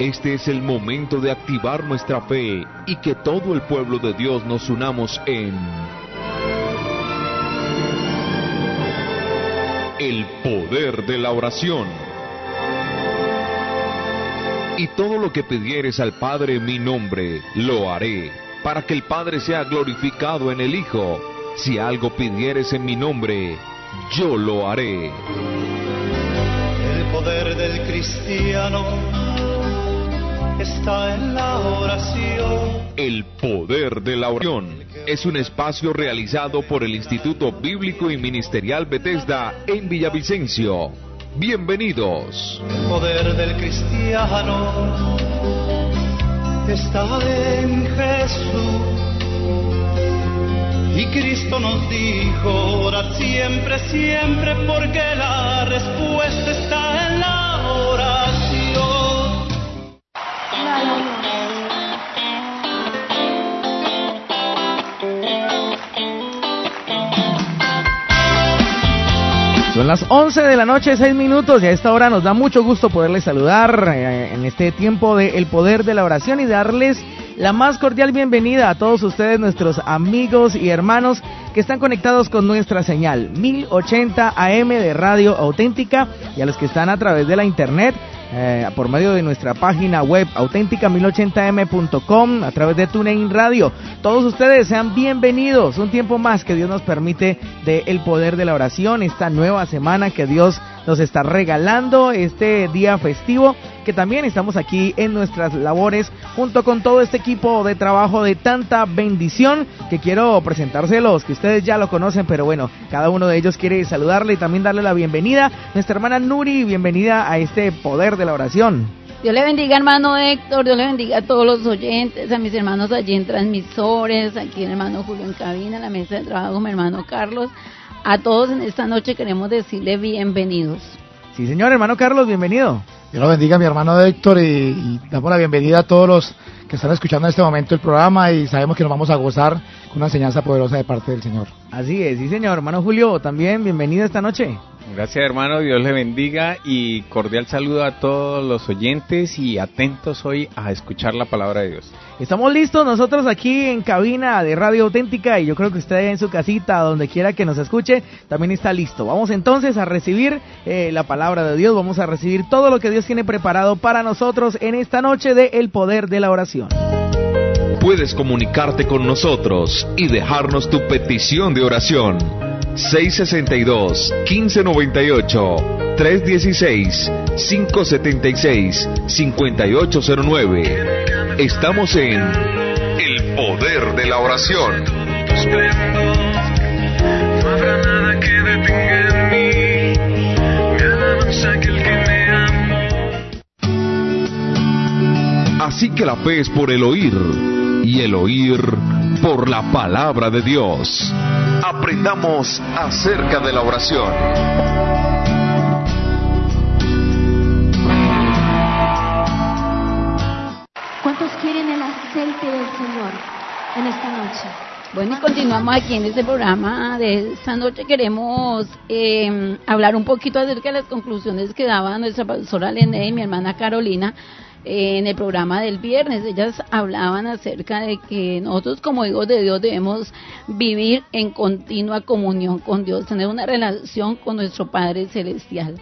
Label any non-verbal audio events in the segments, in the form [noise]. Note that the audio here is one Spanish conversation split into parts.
Este es el momento de activar nuestra fe y que todo el pueblo de Dios nos unamos en el poder de la oración. Y todo lo que pidieres al Padre en mi nombre, lo haré, para que el Padre sea glorificado en el Hijo. Si algo pidieres en mi nombre, yo lo haré. El poder del cristiano está en la oración. El poder de la oración es un espacio realizado por el Instituto Bíblico y Ministerial Bethesda en Villavicencio. Bienvenidos. El poder del cristiano está en Jesús. Y Cristo nos dijo, orad siempre, siempre, porque la respuesta está en la Son las 11 de la noche, 6 minutos, y a esta hora nos da mucho gusto poderles saludar eh, en este tiempo de Poder de la Oración y darles la más cordial bienvenida a todos ustedes, nuestros amigos y hermanos que están conectados con nuestra señal 1080 AM de Radio Auténtica y a los que están a través de la internet eh, por medio de nuestra página web auténtica1080m.com, a través de TuneIn Radio. Todos ustedes sean bienvenidos. Un tiempo más que Dios nos permite de el poder de la oración, esta nueva semana que Dios nos está regalando, este día festivo que también estamos aquí en nuestras labores junto con todo este equipo de trabajo de tanta bendición que quiero presentárselos, que ustedes ya lo conocen, pero bueno, cada uno de ellos quiere saludarle y también darle la bienvenida. Nuestra hermana Nuri, bienvenida a este poder de la oración. Dios le bendiga, hermano Héctor, Dios le bendiga a todos los oyentes, a mis hermanos allí en transmisores, aquí el hermano Julio en cabina, en la mesa de trabajo, mi hermano Carlos. A todos en esta noche queremos decirle bienvenidos. Sí, señor, hermano Carlos, bienvenido. Dios lo bendiga, mi hermano Héctor, y, y, damos la bienvenida a todos los que están escuchando en este momento el programa y sabemos que nos vamos a gozar con una enseñanza poderosa de parte del Señor. Así es, sí, señor. Hermano Julio, también bienvenido esta noche. Gracias, hermano. Dios le bendiga y cordial saludo a todos los oyentes y atentos hoy a escuchar la palabra de Dios. Estamos listos nosotros aquí en cabina de Radio Auténtica y yo creo que usted en su casita, donde quiera que nos escuche, también está listo. Vamos entonces a recibir eh, la palabra de Dios, vamos a recibir todo lo que Dios tiene preparado para nosotros en esta noche de El Poder de la Oración. Puedes comunicarte con nosotros y dejarnos tu petición de oración. 662-1598, 316-576-5809. Estamos en El Poder de la Oración. Así que la fe es por el oír y el oír por la palabra de Dios. Aprendamos acerca de la oración. ¿Cuántos quieren el aceite del Señor en esta noche? Bueno, y continuamos aquí en este programa de esta noche. Queremos eh, hablar un poquito acerca de las conclusiones que daba nuestra profesora Lene y mi hermana Carolina en el programa del viernes. Ellas hablaban acerca de que nosotros como hijos de Dios debemos vivir en continua comunión con Dios, tener una relación con nuestro Padre Celestial.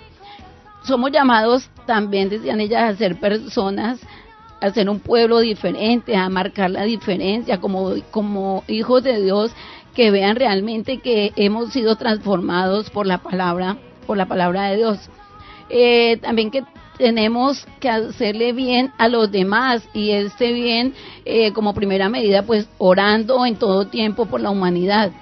Somos llamados también, decían ellas, a ser personas a ser un pueblo diferente, a marcar la diferencia como, como hijos de Dios que vean realmente que hemos sido transformados por la palabra, por la palabra de Dios. Eh, también que tenemos que hacerle bien a los demás y este bien eh, como primera medida pues orando en todo tiempo por la humanidad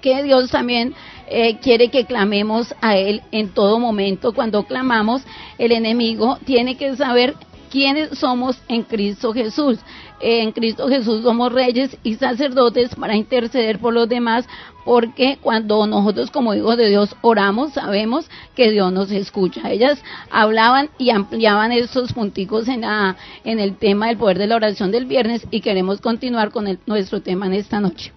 que Dios también eh, quiere que clamemos a Él en todo momento. Cuando clamamos, el enemigo tiene que saber quiénes somos en Cristo Jesús. En Cristo Jesús somos reyes y sacerdotes para interceder por los demás, porque cuando nosotros como hijos de Dios oramos, sabemos que Dios nos escucha. Ellas hablaban y ampliaban esos punticos en, la, en el tema del poder de la oración del viernes y queremos continuar con nuestro tema en esta noche.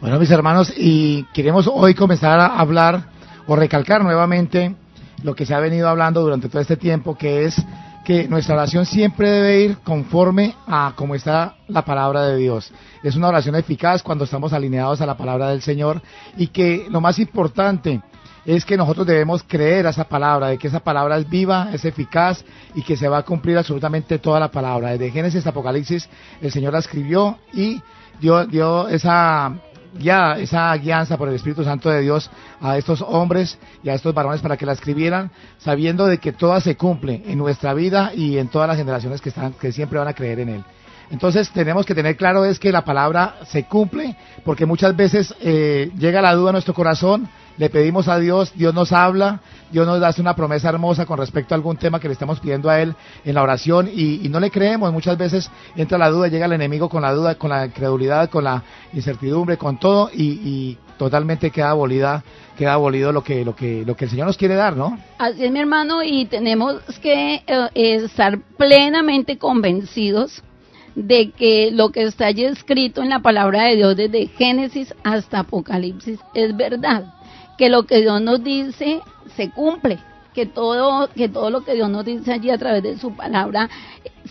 Bueno, mis hermanos, y queremos hoy comenzar a hablar o recalcar nuevamente lo que se ha venido hablando durante todo este tiempo, que es que nuestra oración siempre debe ir conforme a cómo está la palabra de Dios. Es una oración eficaz cuando estamos alineados a la palabra del Señor y que lo más importante es que nosotros debemos creer a esa palabra, de que esa palabra es viva, es eficaz y que se va a cumplir absolutamente toda la palabra. Desde Génesis Apocalipsis el Señor la escribió y dio, dio esa ya esa guianza por el Espíritu Santo de Dios a estos hombres y a estos varones para que la escribieran, sabiendo de que toda se cumple en nuestra vida y en todas las generaciones que están, que siempre van a creer en él. Entonces tenemos que tener claro es que la palabra se cumple, porque muchas veces eh, llega la duda a nuestro corazón, le pedimos a Dios, Dios nos habla, Dios nos hace una promesa hermosa con respecto a algún tema que le estamos pidiendo a Él en la oración y, no le creemos. Muchas veces entra la duda, llega el enemigo con la duda, con la incredulidad, con la incertidumbre, con todo y, totalmente queda abolida, queda abolido lo que, lo que, lo que el Señor nos quiere dar, ¿no? Así es, mi hermano, y tenemos que eh, estar plenamente convencidos de que lo que está allí escrito en la palabra de Dios desde Génesis hasta Apocalipsis es verdad que lo que Dios nos dice se cumple, que todo, que todo lo que Dios nos dice allí a través de su palabra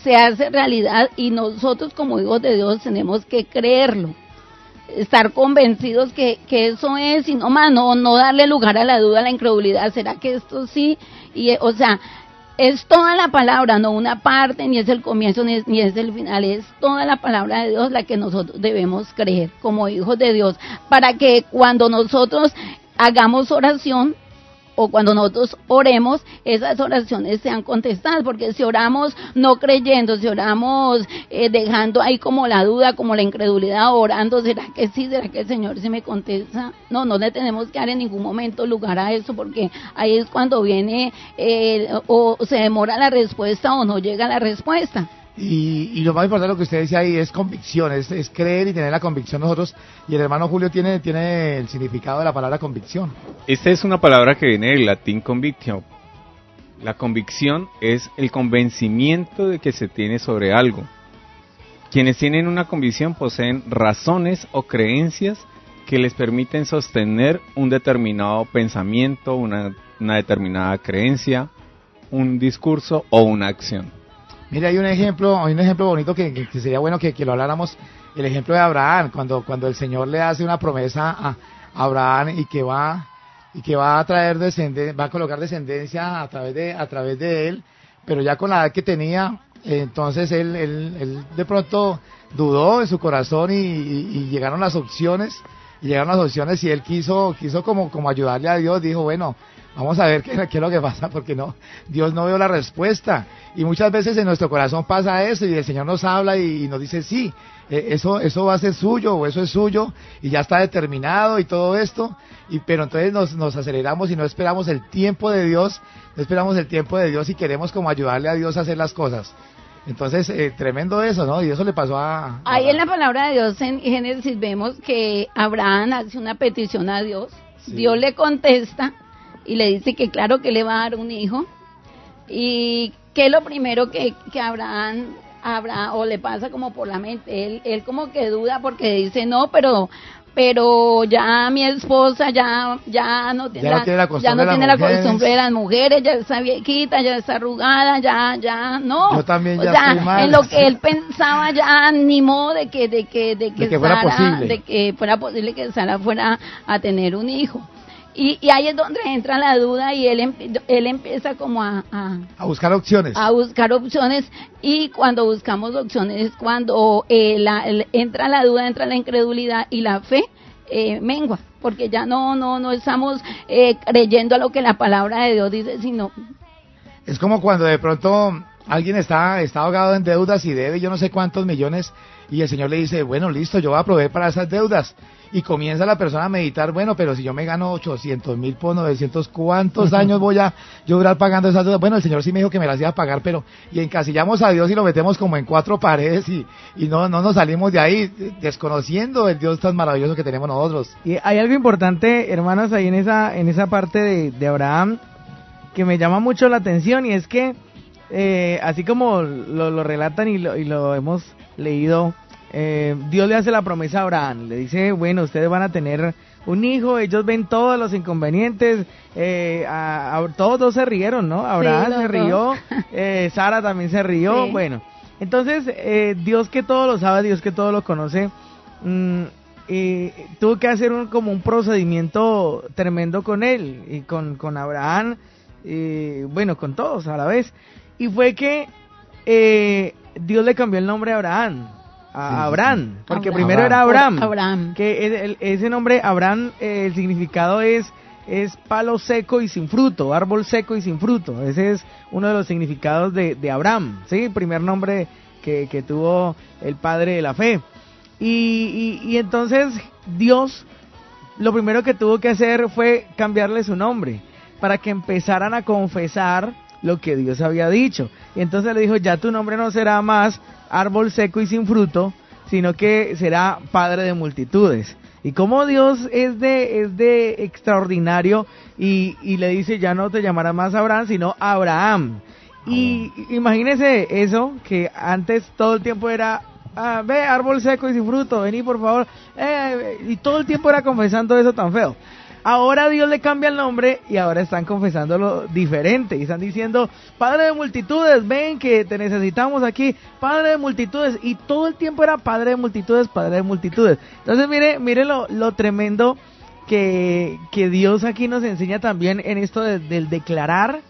se hace realidad y nosotros como hijos de Dios tenemos que creerlo estar convencidos que, que eso es y no más no, no darle lugar a la duda, a la incredulidad, será que esto sí y o sea es toda la palabra, no una parte, ni es el comienzo, ni es, ni es el final, es toda la palabra de Dios la que nosotros debemos creer como hijos de Dios, para que cuando nosotros hagamos oración o cuando nosotros oremos, esas oraciones sean contestadas, porque si oramos no creyendo, si oramos eh, dejando ahí como la duda, como la incredulidad, orando, ¿será que sí? ¿Será que el Señor se me contesta? No, no le tenemos que dar en ningún momento lugar a eso, porque ahí es cuando viene eh, o se demora la respuesta o no llega la respuesta. Y, lo más importante lo que usted dice ahí es convicción, es, creer y tener la convicción nosotros. Y el hermano Julio tiene, tiene el significado de la palabra convicción. Esta es una palabra que viene del latín convictio. La convicción es el convencimiento de que se tiene sobre algo. Quienes tienen una convicción poseen razones o creencias que les permiten sostener un determinado pensamiento, una determinada creencia, un discurso o una acción. Mira, hay un ejemplo, hay un ejemplo bonito que, sería bueno que, lo habláramos, el ejemplo de Abraham, cuando, cuando el Señor le hace una promesa a Abraham y que va y que va a traer descendencia, va a colocar descendencia a través de a través de él, pero ya con la edad que tenía, entonces él, él, de pronto dudó en su corazón y, llegaron las opciones, y llegaron las opciones y él quiso quiso como como ayudarle a Dios, dijo, bueno, Vamos a ver qué, qué, es lo que pasa, porque no, Dios no veo la respuesta. Y muchas veces en nuestro corazón pasa eso y el Señor nos habla y, nos dice, sí, e, eso, eso va a ser suyo o eso es suyo y ya está determinado y todo esto. Y, pero entonces nos, nos aceleramos y no esperamos el tiempo de Dios, no esperamos el tiempo de Dios y queremos como ayudarle a Dios a hacer las cosas. Entonces, eh, tremendo eso, ¿no? Y eso le pasó a, Ahí en la palabra de Dios en Génesis vemos que Abraham hace una petición a Dios, Dios le contesta y le dice que claro que le va a dar un hijo. Y que lo primero que, que Abraham habrá o le pasa como por la mente él él como que duda porque dice no pero pero ya mi esposa ya ya no, tiene la, ya no tiene la costumbre de las mujeres ya está viejita ya está arrugada ya ya no yo también ya o sea, en lo que él pensaba ya ni modo de que de que de que, fuera posible. de que fuera posible que Sara fuera a tener un hijo y, y, ahí es donde entra la duda y él, él empieza como a, a, buscar opciones. A buscar opciones y cuando buscamos opciones es cuando eh, la, entra la duda, entra la incredulidad y la fe eh, mengua, porque ya no, no, no estamos eh, creyendo a lo que la palabra de Dios dice, sino... Es como cuando de pronto alguien está, está ahogado en deudas y debe yo no sé cuántos millones y el Señor le dice, bueno, listo, yo voy a proveer para esas deudas. Y comienza la persona a meditar, bueno, pero si yo me gano 800 mil por 900, ¿cuántos años voy a yo durar pagando esas deudas? Bueno, el Señor sí me dijo que me las iba a pagar, pero y encasillamos a Dios y lo metemos como en cuatro paredes y, y no, no nos salimos de ahí desconociendo el Dios tan maravilloso que tenemos nosotros. Y hay algo importante, hermanos, ahí en esa, en esa parte de, de Abraham que me llama mucho la atención y es que eh, así como lo, lo relatan y lo, y lo hemos leído, eh, Dios le hace la promesa a Abraham, le dice, bueno, ustedes van a tener un hijo, ellos ven todos los inconvenientes, eh, a, a- todos dos se rieron, ¿no? Abraham se rió, [laughs] eh, Sara también se rió, Sí. bueno, entonces eh, Dios que todo lo sabe, Dios que todo lo conoce, mm, tuvo que hacer un, como un procedimiento tremendo con él y con, con Abraham, eh, bueno, con todos a la vez, y fue que eh, Dios le cambió el nombre a Abraham, a Sí, sí, Abraham, porque Abraham. primero era Abraham, Abraham. que es- el- ese nombre Abraham, eh, el significado es es palo seco y sin fruto, árbol seco y sin fruto. Ese es uno de los significados de, de Abraham, ¿sí? Primer nombre que, que tuvo el padre de la fe. Y, y, y entonces Dios lo primero que tuvo que hacer fue cambiarle su nombre para que empezaran a confesar lo que Dios había dicho. Y entonces le dijo, ya tu nombre no será más árbol seco y sin fruto, sino que será padre de multitudes. Y como Dios es de, es de extraordinario y, y le dice, ya no te llamarás más Abraham, sino Abraham. Y imagínese eso, que antes todo el tiempo era, ah, ve, árbol seco y sin fruto, vení por favor. Eh, y todo el tiempo era confesando eso tan feo. Ahora Dios le cambia el nombre y ahora están confesándolo diferente. Y están diciendo, Padre de multitudes, ven que te necesitamos aquí, Padre de multitudes. Y todo el tiempo era Padre de multitudes, Padre de multitudes. Entonces mire, mire lo, lo tremendo que, que Dios aquí nos enseña también en esto de- del declarar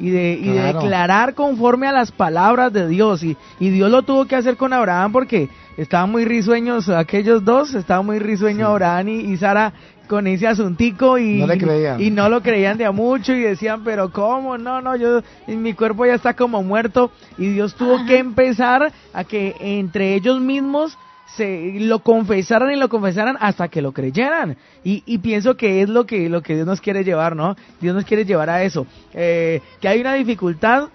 y de, y de declarar conforme a las palabras de Dios. Y, y Dios lo tuvo que hacer con Abraham porque estaban muy risueños aquellos dos, estaba muy risueño Abraham y, y Sara con ese asuntico y No le creían. y no lo creían de a mucho y decían, pero ¿cómo? No, no, yo, mi cuerpo ya está como muerto y Dios tuvo que empezar a que entre ellos mismos se lo confesaran y lo confesaran hasta que lo creyeran y, y pienso que es lo que lo que Dios nos quiere llevar no Dios nos quiere llevar a eso Eh, que hay una dificultad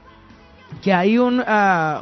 que hay un,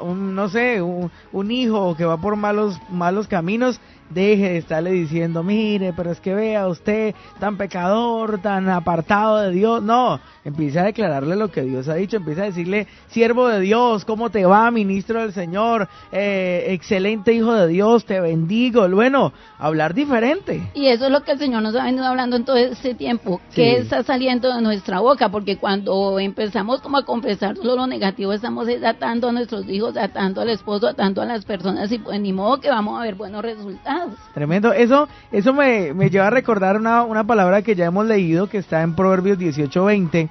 un no sé un, un hijo que va por malos malos caminos deje de estarle diciendo mire pero es que vea usted tan pecador tan apartado de Dios no empieza a declararle lo que Dios ha dicho empieza a decirle siervo de Dios cómo te va ministro del Señor eh, excelente hijo de Dios te bendigo bueno hablar diferente Y eso es lo que el Señor nos ha venido hablando en todo este tiempo, Sí. que está saliendo de nuestra boca, porque cuando empezamos como a confesar solo lo negativo, estamos es atando a nuestros hijos, atando al esposo, atando a las personas, y pues ni modo que vamos a ver buenos resultados. Tremendo. Eso, eso me, me lleva a recordar una, una palabra que ya hemos leído, que está en Proverbios 18:20,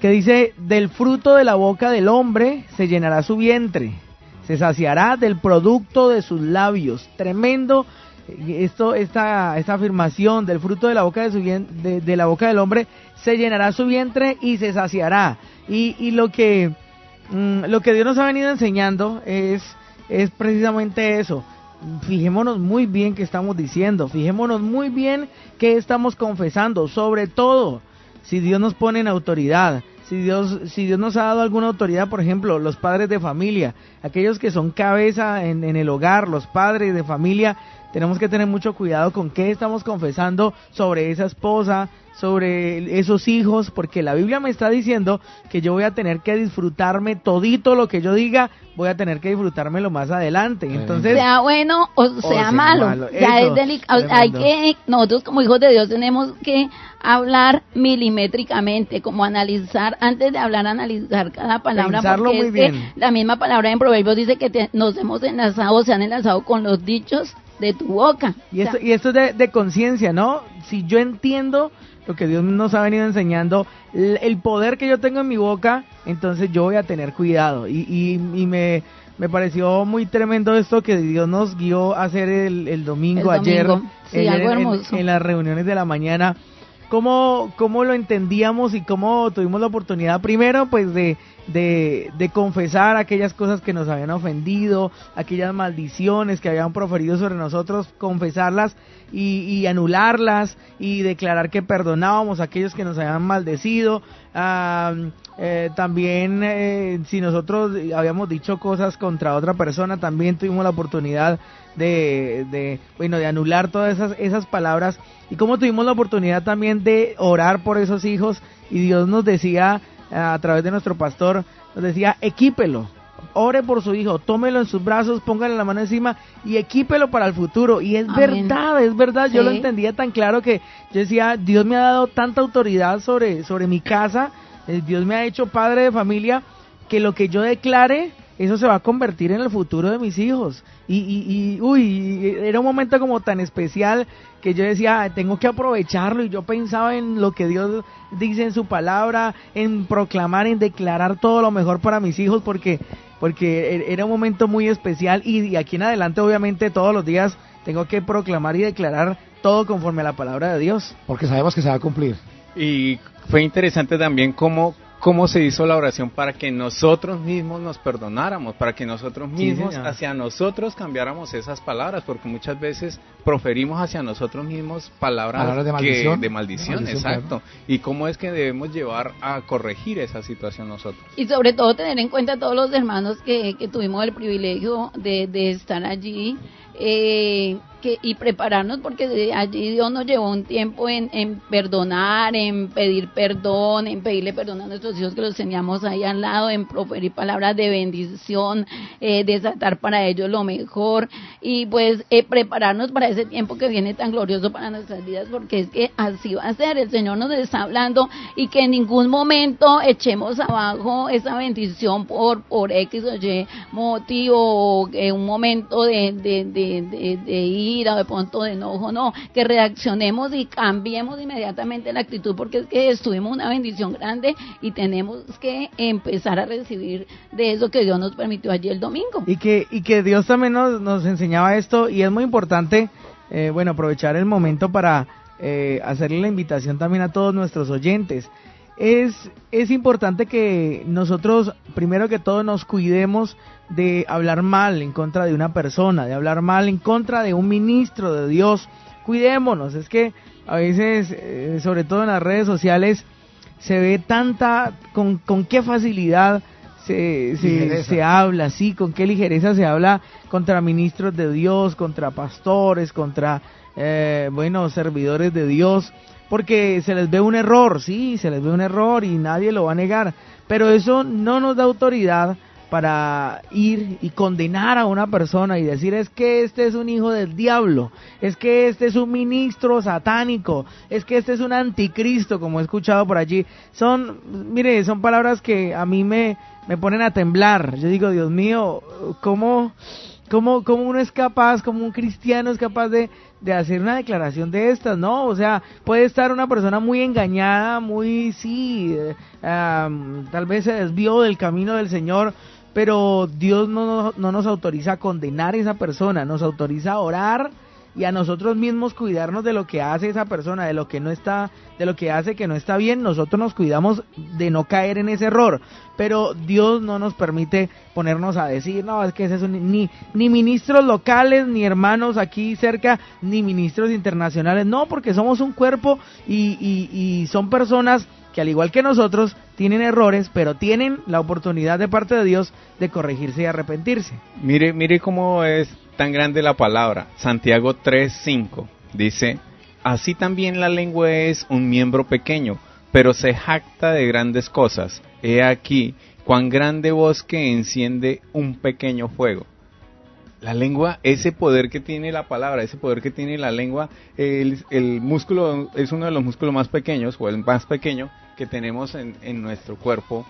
que dice, del fruto de la boca del hombre se llenará su vientre, se saciará del producto de sus labios. Tremendo esto, esta, esta afirmación del fruto de la boca de, su de, de la boca del hombre se llenará su vientre y se saciará. Y, y lo que mm, lo que Dios nos ha venido enseñando es, es precisamente eso. Fijémonos muy bien qué estamos diciendo, fijémonos muy bien qué estamos confesando, sobre todo si Dios nos pone en autoridad, si Dios, si Dios nos ha dado alguna autoridad, por ejemplo, los padres de familia, aquellos que son cabeza en, en el hogar, los padres de familia, tenemos que tener mucho cuidado con qué estamos confesando sobre esa esposa, sobre esos hijos, porque la Biblia me está diciendo que yo voy a tener que disfrutarme todito lo que yo diga, voy a tener que disfrutármelo más adelante. Entonces, sea bueno o sea, sea malo. malo. Ya Eso, es delicado. Hay que, nosotros como hijos de Dios tenemos que hablar milimétricamente, como analizar, antes de hablar, analizar cada palabra. Pensarlo porque muy es que bien. la misma palabra en Proverbios dice que te- nos hemos enlazado, se han enlazado con los dichos de tu boca. Y esto, y esto es de, de conciencia, ¿no? Si yo entiendo lo que Dios nos ha venido enseñando, el poder que yo tengo en mi boca, entonces yo voy a tener cuidado. Y, y, y me, me pareció muy tremendo esto que Dios nos guió a hacer el, el domingo, El ayer, domingo. Sí, ayer algo en- en las reuniones de la mañana cómo, cómo lo entendíamos y cómo tuvimos la oportunidad primero pues de, de, de confesar aquellas cosas que nos habían ofendido, aquellas maldiciones que habían proferido sobre nosotros, confesarlas y, anularlas y declarar que perdonábamos a aquellos que nos habían maldecido. Eh, también eh, si nosotros habíamos dicho cosas contra otra persona, también tuvimos la oportunidad de, de bueno, de anular todas esas, esas palabras y como tuvimos la oportunidad también de orar por esos hijos y Dios nos decía a través de nuestro pastor, nos decía, equípelo, ore por su hijo, tómelo en sus brazos, póngale la mano encima y equípelo para el futuro. Y es verdad, es verdad, yo lo entendía tan claro que yo decía, Dios me ha dado tanta autoridad sobre, sobre mi casa, eh, Dios me ha hecho padre de familia, que lo que yo declare, eso se va a convertir en el futuro de mis hijos. Y, y, y, uy, era un momento como tan especial que yo decía, tengo que aprovecharlo y yo pensaba en lo que Dios dice en su palabra, en proclamar, en declarar todo lo mejor para mis hijos porque porque e, era un momento muy especial y de aquí en adelante obviamente todos los días tengo que proclamar y declarar todo conforme a la palabra de Dios. Porque sabemos que se va a cumplir. Y fue interesante también cómo cómo se hizo la oración para que nosotros mismos nos perdonáramos, para que nosotros mismos hacia nosotros cambiáramos esas palabras, porque muchas veces proferimos hacia nosotros mismos palabras, de maldición, de maldición, exacto. Y cómo es que debemos llevar a corregir esa situación nosotros. Y sobre todo tener en cuenta a todos los hermanos que, que tuvimos el privilegio de, de estar allí eh, que, y prepararnos porque allí Dios nos llevó un tiempo en, en, perdonar, en pedir perdón, en pedirle perdón a nuestros hijos que los teníamos ahí al lado, en proferir palabras de bendición, eh, desatar para ellos lo mejor. Y pues eh, prepararnos para ese tiempo que viene tan glorioso para nuestras vidas porque es que así va a ser, el Señor nos está hablando y que en ningún momento echemos abajo esa bendición por, por X o Y motivo o en un momento de, de, de, de ir ira de pronto de enojo, no, que reaccionemos y cambiemos inmediatamente la actitud porque es que estuvimos una bendición grande y tenemos que empezar a recibir de eso que Dios nos permitió allí el domingo. Y que, y que Dios también nos, nos enseñaba esto y es muy importante, eh, bueno, aprovechar el momento para eh, hacerle la invitación también a todos nuestros oyentes. Es, es importante que nosotros, primero que todo, nos cuidemos de hablar mal en contra de una persona, de hablar mal en contra de un ministro de Dios. Cuidémonos, es que a veces, eh, sobre todo en las redes sociales, se ve tanta, con, con qué facilidad se, se, se, habla, sí, con qué ligereza se habla contra ministros de Dios, contra pastores, contra, eh, bueno, servidores de Dios, porque se les ve un error, sí, se les ve un error y nadie lo va a negar, pero eso no nos da autoridad para ir y condenar a una persona y decir es que este es un hijo del diablo, es que este es un ministro satánico, es que este es un anticristo, como he escuchado por allí. Son, mire, son palabras que a mí me, me ponen a temblar. Yo digo, Dios mío, ¿cómo, cómo, cómo uno es capaz, como un cristiano es capaz de, de hacer una declaración de estas, ¿no? O sea, puede estar una persona muy engañada, muy, sí, eh, tal vez se desvió del camino del Señor, pero Dios no, no nos autoriza a condenar a esa persona, nos autoriza a orar y a nosotros mismos cuidarnos de lo que hace esa persona, de lo que no está, de lo que hace que no está bien, nosotros nos cuidamos de no caer en ese error, pero Dios no nos permite ponernos a decir, no, es que es eso, ni, ni ministros locales, ni hermanos aquí cerca, ni ministros internacionales, no, porque somos un cuerpo y, y, y son personas que al igual que nosotros tienen errores, pero tienen la oportunidad de parte de Dios de corregirse y arrepentirse. Mire, mire cómo es tan grande la palabra. Santiago 3:5 dice, "Así también la lengua es un miembro pequeño, pero se jacta de grandes cosas. He aquí cuán grande bosque enciende un pequeño fuego." La lengua, ese poder que tiene la palabra, ese poder que tiene la lengua, el, el músculo es uno de los músculos más pequeños, o el más pequeño, que tenemos en, en nuestro cuerpo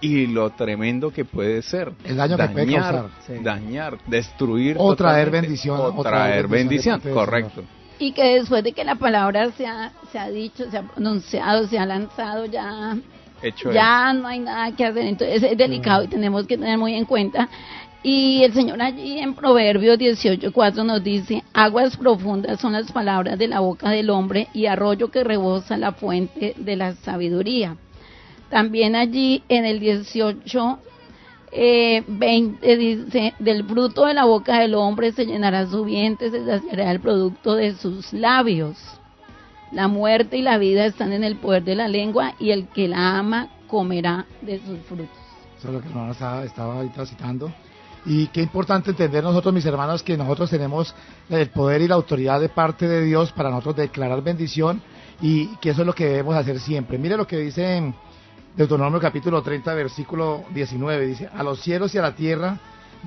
y lo tremendo que puede ser. El daño dañar, que puede causar. Dañar, destruir. O traer bendición. O traer bendición, correcto. Y que después de que la palabra se ha, se ha dicho, se ha pronunciado, se ha lanzado, ya, Hecho ya no hay nada que hacer. Entonces es delicado y tenemos que tener muy en cuenta Y el Señor allí en Proverbios 18:4 nos dice, aguas profundas son las palabras de la boca del hombre y arroyo que rebosa la fuente de la sabiduría. También allí en el 18 eh, 20 dice, del fruto de la boca del hombre se llenará su vientre, se saciará el producto de sus labios. La muerte y la vida están en el poder de la lengua y el que la ama comerá de sus frutos. Eso es lo que hermano estaba, citando. Y qué importante entender nosotros, mis hermanos, que nosotros tenemos el poder y la autoridad de parte de Dios para nosotros declarar bendición y que eso es lo que debemos hacer siempre. Mire lo que dice Deuteronomio capítulo 30, versículo 19. Dice, a los cielos y a la tierra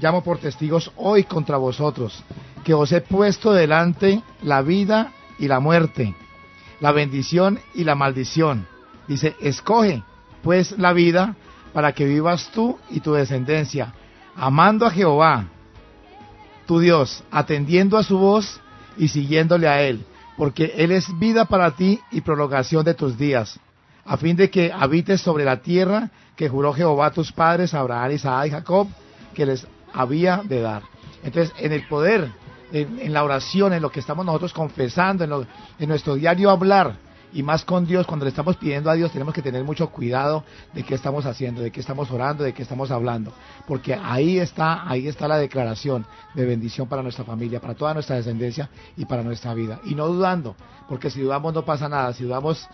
llamo por testigos hoy contra vosotros, que os he puesto delante la vida y la muerte, la bendición y la maldición. Dice, escoge pues la vida para que vivas tú y tu descendencia, amando a Jehová, tu Dios, atendiendo a su voz y siguiéndole a Él, porque Él es vida para ti y prolongación de tus días, a fin de que habites sobre la tierra que juró Jehová a tus padres, Abraham, Isaac y Jacob, que les había de dar. Entonces, en el poder, en, en la oración, en lo que estamos nosotros confesando, en, lo- en nuestro diario hablar, y más con Dios, cuando le estamos pidiendo a Dios, tenemos que tener mucho cuidado de qué estamos haciendo, de qué estamos orando, de qué estamos hablando, porque ahí está, ahí está la declaración de bendición para nuestra familia, para toda nuestra descendencia y para nuestra vida. Y no dudando, porque si dudamos no pasa nada, si dudamos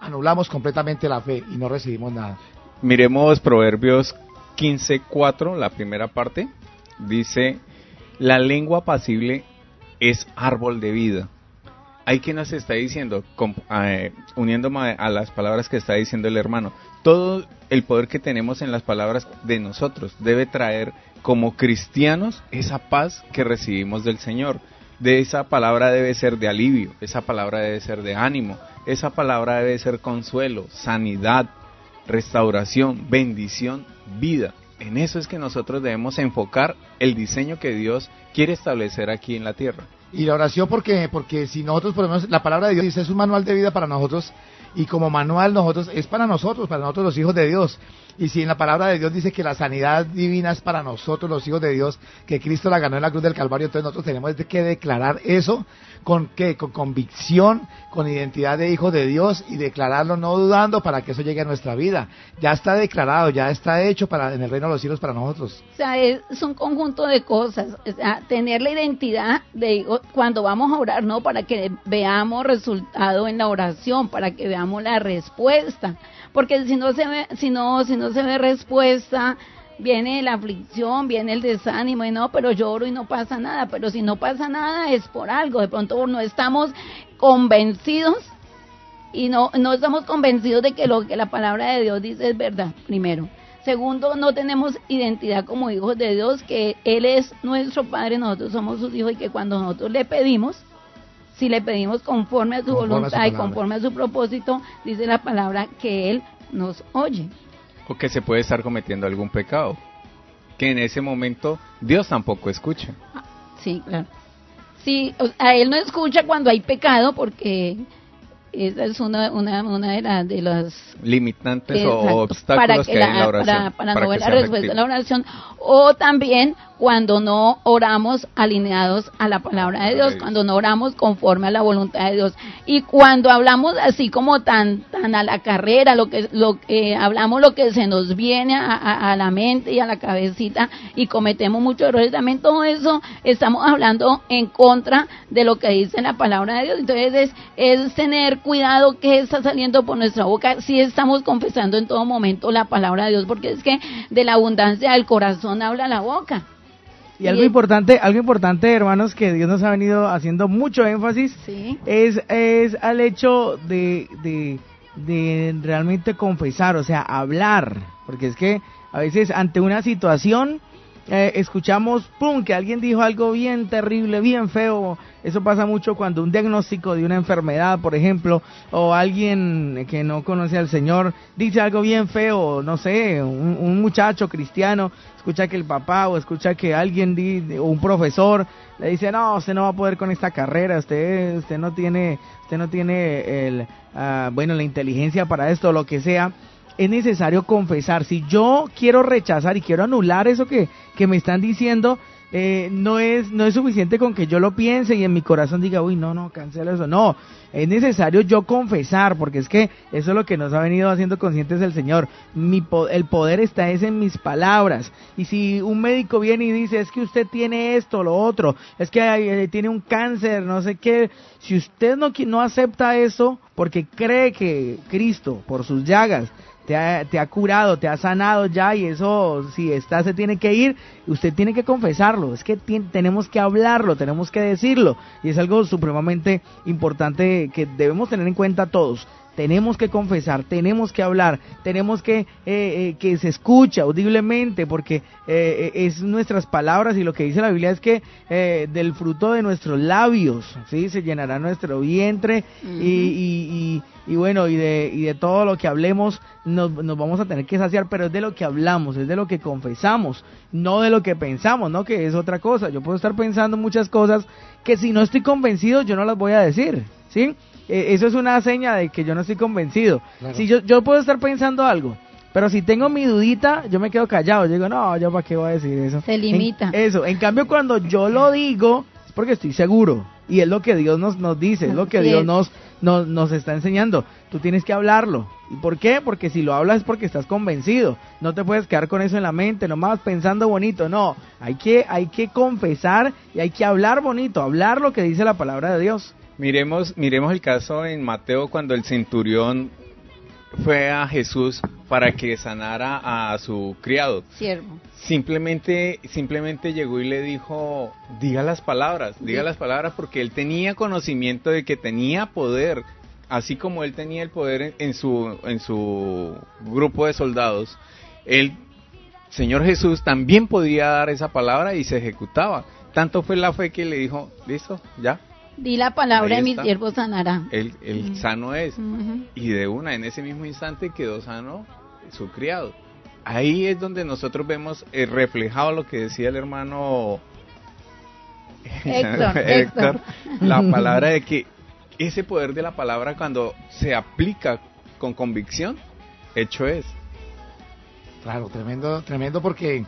anulamos completamente la fe y no recibimos nada. Miremos Proverbios 15:4, la primera parte. Dice, la lengua pasible es árbol de vida. Hay quien nos está diciendo, com- eh, a las palabras que está diciendo el hermano, todo el poder que tenemos en las palabras de nosotros debe traer como cristianos esa paz que recibimos del Señor. De esa palabra debe ser de alivio, esa palabra debe ser de ánimo, esa palabra debe ser consuelo, sanidad, restauración, bendición, vida. En eso es que nosotros debemos enfocar el diseño que Dios quiere establecer aquí en la tierra. Y la oración porque porque si nosotros ponemos la palabra de Dios dice es un manual de vida para nosotros y como manual nosotros es para nosotros, para nosotros los hijos de Dios. Y si en la palabra de Dios dice que la sanidad divina es para nosotros los hijos de Dios, que Cristo la ganó en la cruz del Calvario, entonces nosotros tenemos que declarar eso con qué, con convicción, con identidad de hijos de Dios y declararlo no dudando para que eso llegue a nuestra vida. Ya está declarado, ya está hecho para en el reino de los cielos para nosotros. O sea, es, un conjunto de cosas. O sea, tener la identidad de hijo cuando vamos a orar, ¿no? Para que veamos resultado en la oración, para que veamos la respuesta. Porque si no se ve, si no, si no se ve respuesta, viene la aflicción, viene el desánimo, y no, pero lloro y no pasa nada. Pero si no pasa nada es por algo. De pronto no estamos convencidos y no, no estamos convencidos de que lo que la palabra de Dios dice es verdad, primero. Segundo, no tenemos identidad como hijos de Dios, que Él es nuestro Padre, nosotros somos sus hijos y que cuando nosotros le pedimos, si le pedimos conforme a su Conforme a su voluntad y conforme a su propósito, dice la palabra que Él nos oye. O que se puede estar cometiendo algún pecado. Que en ese momento Dios tampoco escucha. Sí, claro. Sí, o- a Él no escucha cuando hay pecado porque esa es una, una, una de, las de las Limitantes Exacto, o obstáculos que, hay en la oración. Para, para para no ver la respuesta de la oración. O también cuando no oramos alineados a la palabra de Dios, cuando no oramos conforme a la voluntad de Dios. Y cuando hablamos así como tan, tan a la carrera, lo que, lo que hablamos lo que se nos viene a, a- a la mente y a la cabecita y cometemos muchos errores, también todo eso estamos hablando en contra de lo que dice la palabra de Dios. Entonces es, es tener cuidado que está saliendo por nuestra boca, si estamos confesando en todo momento la palabra de Dios, porque es que de la abundancia del corazón habla la boca. Y algo importante, algo importante, hermanos, que Dios nos ha venido haciendo mucho énfasis Sí. es, es al hecho de, de, de realmente confesar, o sea, hablar, porque es que a veces ante una situación eh, escuchamos, pum, que alguien dijo algo bien terrible, bien feo, eso pasa mucho cuando un diagnóstico de una enfermedad, por ejemplo, o alguien que no conoce al Señor dice algo bien feo, no sé, un, muchacho cristiano escucha que el papá o escucha que alguien di- o un profesor le dice no usted no va a poder con esta carrera usted usted no tiene usted no tiene el ah, bueno la inteligencia para esto lo que sea es necesario confesar. Si yo quiero rechazar y quiero anular eso que, que me están diciendo, eh, no es no es suficiente con que yo lo piense y en mi corazón diga, uy, no, no, cancela eso. No, es necesario yo confesar, porque es que eso es lo que nos ha venido haciendo conscientes el Señor. Mi el poder está es en mis palabras. Y si un médico viene y dice, es que usted tiene esto, lo otro, es que eh, tiene un cáncer, no sé qué, si usted no, no acepta eso, porque cree que Cristo, por sus llagas, te ha, te ha, curado, te ha sanado ya y eso, si está, se tiene que ir, usted tiene que confesarlo, es que tenemos que hablarlo, tenemos que decirlo. Y es algo supremamente importante que debemos tener en cuenta todos. Tenemos que confesar, tenemos que hablar, tenemos que eh, eh, que se escuche audiblemente, porque eh, es nuestras palabras y lo que dice la Biblia es que del fruto de nuestros labios, sí, se llenará nuestro vientre y, y, bueno y de y de todo lo que hablemos nos, nos vamos a tener que saciar, pero es de lo que hablamos, es de lo que confesamos, no de lo que pensamos, no que es otra cosa. Yo puedo estar pensando muchas cosas que si no estoy convencido yo no las voy a decir, sí. Eh, eso es una seña de que yo no estoy convencido. Si yo, yo puedo estar pensando algo, pero si tengo mi dudita, yo me quedo callado. Yo digo, no, yo para qué voy a decir eso. Se limita. eso. En cambio, cuando yo lo digo, es porque estoy seguro. Y es lo que Dios nos, nos dice, es lo que Dios nos, nos, nos está enseñando. Tú tienes que hablarlo. ¿Y por qué? Porque si lo hablas es porque estás convencido. No te puedes quedar con eso en la mente, nomás pensando bonito. No, hay que, hay que confesar y hay que hablar bonito, hablar lo que dice la palabra de Dios. Miremos, miremos el caso en Mateo cuando el centurión fue a Jesús para que sanara a su criado. Siervo. Simplemente, simplemente llegó y le dijo, diga las palabras, diga las palabras porque él tenía conocimiento de que tenía poder, así como él tenía el poder en, su, en su grupo de soldados, el Señor Jesús también podía dar esa palabra y se ejecutaba. Tanto fue la fe que le dijo, listo, ya, Di la palabra y mi siervo sanará. El, el sano es. Y de una, en ese mismo instante quedó sano su criado. Ahí es donde nosotros vemos eh, reflejado lo que decía el hermano Héctor, [laughs] la palabra de que ese poder de la palabra cuando se aplica con convicción, hecho es. Claro, tremendo, tremendo porque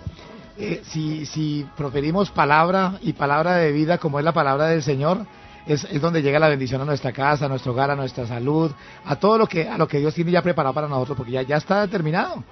eh, si, si proferimos palabra y palabra de vida como es la palabra del Señor, es, es, donde llega la bendición a nuestra casa, a nuestro hogar, a nuestra salud, a todo lo que, a lo que Dios tiene ya preparado para nosotros, porque ya, ya está determinado.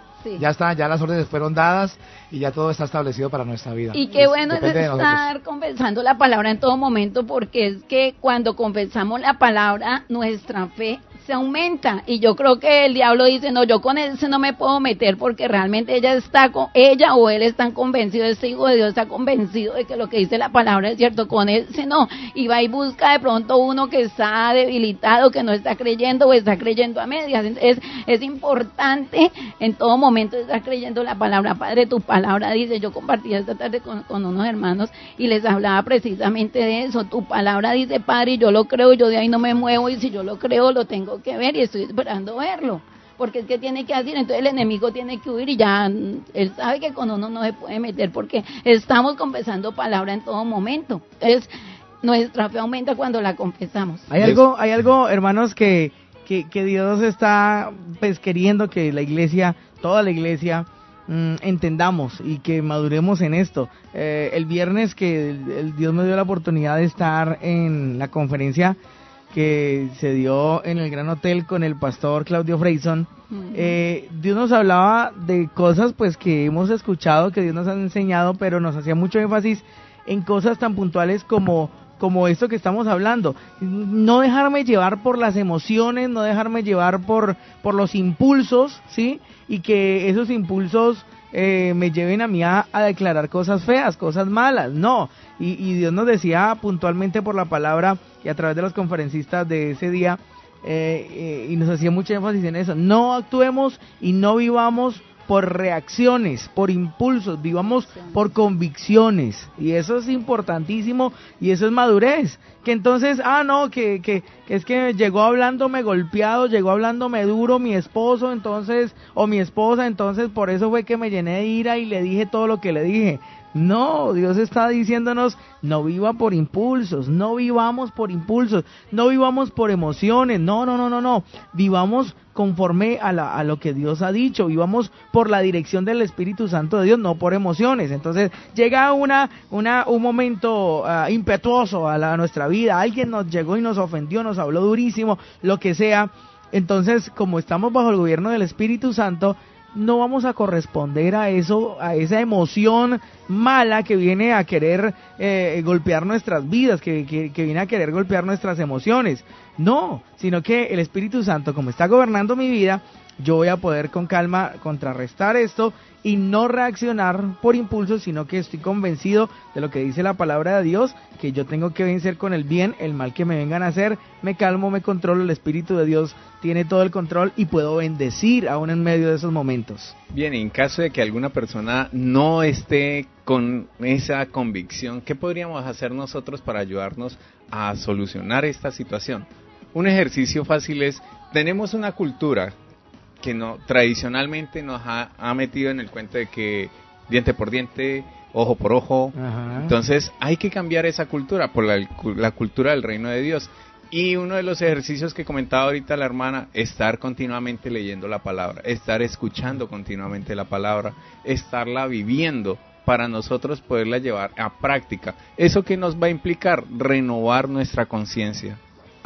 Ya está, ya las órdenes fueron dadas y ya todo está establecido para nuestra vida. Y qué bueno es estar confesando la palabra en todo momento, porque es que cuando confesamos la palabra, nuestra fe se aumenta. Y yo creo que el diablo dice no yo con ese no me puedo meter porque realmente ella está con ella o él están convencidos este hijo de Dios está convencido de que lo que dice la palabra es cierto con ese no. Y va y busca de pronto uno que está debilitado que no está creyendo o está creyendo a medias es es importante en todo momento estar creyendo la palabra. Padre tu palabra dice yo compartí esta tarde con, con unos hermanos y les hablaba precisamente de eso. Tu palabra dice padre y yo lo creo yo de ahí no me muevo y si yo lo creo lo tengo que ver y estoy esperando verlo. Porque es que tiene que hacer, entonces el enemigo tiene que huir y ya él sabe que con uno no se puede meter porque estamos confesando palabra en todo momento. es nuestra fe aumenta cuando la confesamos. Hay algo, hay algo, hermanos, que, que, Dios está pues queriendo que la iglesia, toda la iglesia, mm, entendamos y que maduremos en esto. Eh, el viernes que el Dios me dio la oportunidad de estar en la conferencia que se dio en el Gran Hotel con el pastor Claudio Freyson, eh, Dios nos hablaba de cosas pues que hemos escuchado, que Dios nos ha enseñado, pero nos hacía mucho énfasis en cosas tan puntuales como como esto que estamos hablando, no dejarme llevar por las emociones, no dejarme llevar por por los impulsos, ¿sí? Y que esos impulsos eh, me lleven a mí a, declarar cosas feas, cosas malas, no. Y, Dios nos decía puntualmente por la palabra y a través de los conferencistas de ese día, eh, eh, y nos hacía mucha énfasis en eso, no actuemos y no vivamos por reacciones, por impulsos, vivamos por convicciones. Y eso es importantísimo y eso es madurez. Que entonces, ah, no, que, que, es que llegó hablándome golpeado, llegó hablándome duro mi esposo, entonces, o mi esposa, entonces por eso fue que me llené de ira y le dije todo lo que le dije. No, Dios está diciéndonos, no viva por impulsos, no vivamos por impulsos, no vivamos por emociones, no, no, no, no, no, vivamos conforme a, la, a lo que Dios ha dicho, vivamos por la dirección del Espíritu Santo de Dios, no por emociones. Entonces llega una, una, un momento ah, impetuoso a, la, nuestra vida, alguien nos llegó y nos ofendió, nos habló durísimo, lo que sea. Entonces, como estamos bajo el gobierno del Espíritu Santo, no vamos a corresponder a eso, a esa emoción mala que viene a querer eh, golpear nuestras vidas, que, viene a querer golpear nuestras emociones. No, sino que el Espíritu Santo, como está gobernando mi vida, yo voy a poder con calma contrarrestar esto y no reaccionar por impulso, sino que estoy convencido de lo que dice la palabra de Dios, que yo tengo que vencer con el bien, el mal que me vengan a hacer, me calmo, me controlo, el Espíritu de Dios tiene todo el control y puedo bendecir aún en medio de esos momentos. Bien, en caso de que alguna persona no esté con esa convicción, ¿qué podríamos hacer nosotros para ayudarnos a solucionar esta situación? Un ejercicio fácil es, tenemos una cultura que no tradicionalmente nos ha, ha, metido en el cuento de que diente por diente, ojo por ojo. Ajá. Entonces hay que cambiar esa cultura por la, la, cultura del reino de Dios. Y uno de los ejercicios que comentaba ahorita la hermana, estar continuamente leyendo la palabra, estar escuchando continuamente la palabra, estarla viviendo para nosotros poderla llevar a práctica. ¿Eso que nos va a implicar? Renovar nuestra conciencia,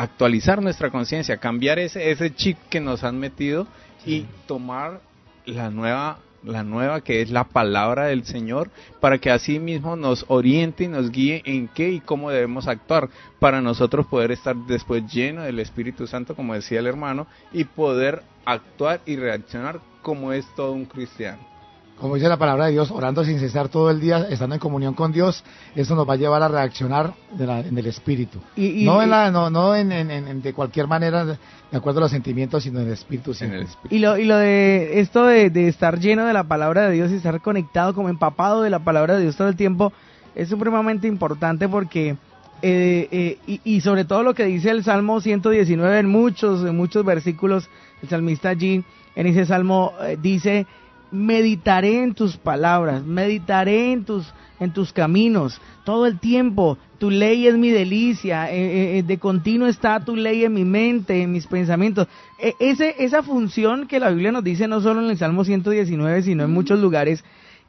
actualizar nuestra conciencia, cambiar ese, ese chip que nos han metido y tomar la nueva la nueva que es la palabra del Señor para que así mismo nos oriente y nos guíe en qué y cómo debemos actuar para nosotros poder estar después lleno del Espíritu Santo como decía el hermano y poder actuar y reaccionar como es todo un cristiano como dice la palabra de Dios, orando sin cesar todo el día, estando en comunión con Dios, eso nos va a llevar a reaccionar de la, en el espíritu. Y, y, no en la, no, no en, en, en, de cualquier manera, de acuerdo a los sentimientos, sino en el espíritu. En el espíritu. Y, lo, y lo de esto de, de, estar lleno de la palabra de Dios y estar conectado, como empapado de la palabra de Dios todo el tiempo, es supremamente importante porque... Eh, eh, y, y, sobre todo lo que dice el Salmo 119 en muchos, en muchos versículos, el salmista allí en ese salmo eh, dice meditaré en tus palabras, meditaré en tus, en tus caminos, todo el tiempo. Tu ley es mi delicia, eh, eh, de continuo está tu ley en mi mente, en mis pensamientos. E, ese, esa función que la Biblia nos dice no solo en el Salmo 119, sino en muchos lugares,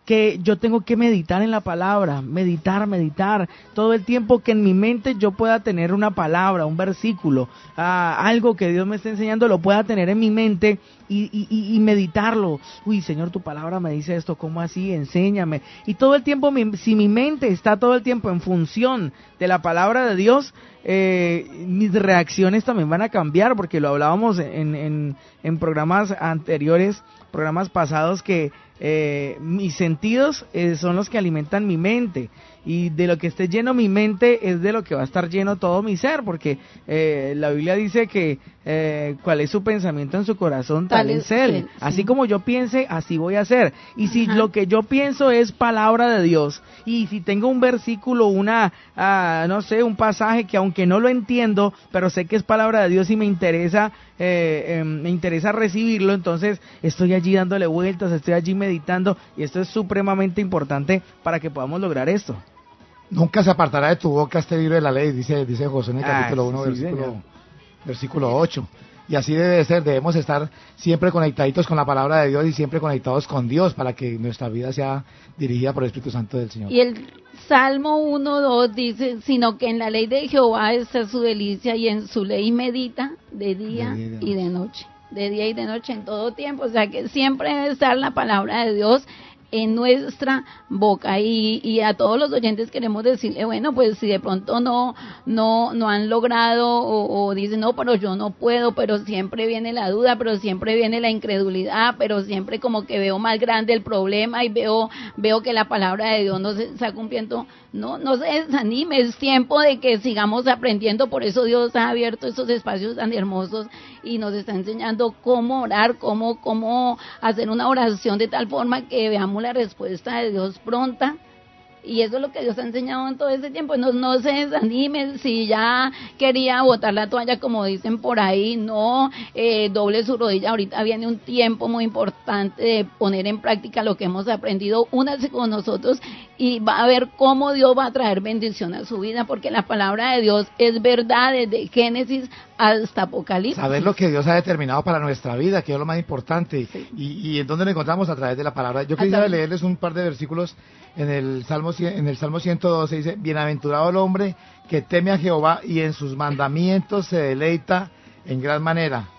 que yo tengo que meditar en la palabra, meditar, meditar, todo el tiempo que en mi mente yo pueda tener una palabra, un versículo, uh, algo que Dios me está enseñando, lo pueda tener en mi mente y, y, y, meditarlo. Uy, Señor, tu palabra me dice esto, ¿cómo así? Enséñame. Y todo el tiempo, mi, si mi mente está todo el tiempo en función de la palabra de Dios, eh, mis reacciones también van a cambiar, porque lo hablábamos en, en, en programas anteriores, programas pasados, que eh, mis sentidos eh, son los que alimentan mi mente y de lo que esté lleno mi mente es de lo que va a estar lleno todo mi ser, porque eh, la Biblia dice que eh, cuál es su pensamiento en su corazón, tal, tal es él. Sí. Así como yo piense, así voy a hacer. Y si Ajá. lo que yo pienso es palabra de Dios, y si tengo un versículo, una, uh, no sé, un pasaje que aunque no lo entiendo, pero sé que es palabra de Dios y me interesa, eh, eh, me interesa recibirlo, entonces estoy allí dándole vueltas, estoy allí meditando, y esto es supremamente importante para que podamos lograr esto. Nunca se apartará de tu boca este libro de la ley, dice, dice José en el ah, capítulo 1, sí, versículo, versículo 8. Y así debe ser, debemos estar siempre conectaditos con la palabra de Dios y siempre conectados con Dios para que nuestra vida sea dirigida por el Espíritu Santo del Señor. Y el Salmo 1, 2 dice, sino que en la ley de Jehová está su delicia y en su ley medita de día, de día y de noche. De día y de noche en todo tiempo. O sea que siempre debe estar la palabra de Dios en nuestra boca. Y, y, a todos los oyentes queremos decirle bueno pues si de pronto no no no han logrado o, o, dicen no pero yo no puedo pero siempre viene la duda pero siempre viene la incredulidad pero siempre como que veo más grande el problema y veo veo que la palabra de Dios no se está cumpliendo no no se desanime es tiempo de que sigamos aprendiendo. Por eso Dios ha abierto estos espacios tan hermosos y nos está enseñando cómo orar cómo cómo hacer una oración de tal forma que veamos la respuesta de Dios pronta Y eso es lo que Dios ha enseñado en todo ese tiempo. No, no se desanimen si ya quería botar la toalla, como dicen por ahí, no eh, doble su rodilla. Ahorita viene un tiempo muy importante de poner en práctica lo que hemos aprendido. Únase con nosotros y va a ver cómo Dios va a traer bendición a su vida, porque la palabra de Dios es verdad desde Génesis hasta Apocalipsis. Saber lo que Dios ha determinado para nuestra vida, que es lo más importante, y, y en dónde lo encontramos a través de la palabra. Yo quisiera leerles un par de versículos en el Salmo, en el Salmo 112, dice, bienaventurado el hombre que teme a Jehová y en sus mandamientos se deleita en gran manera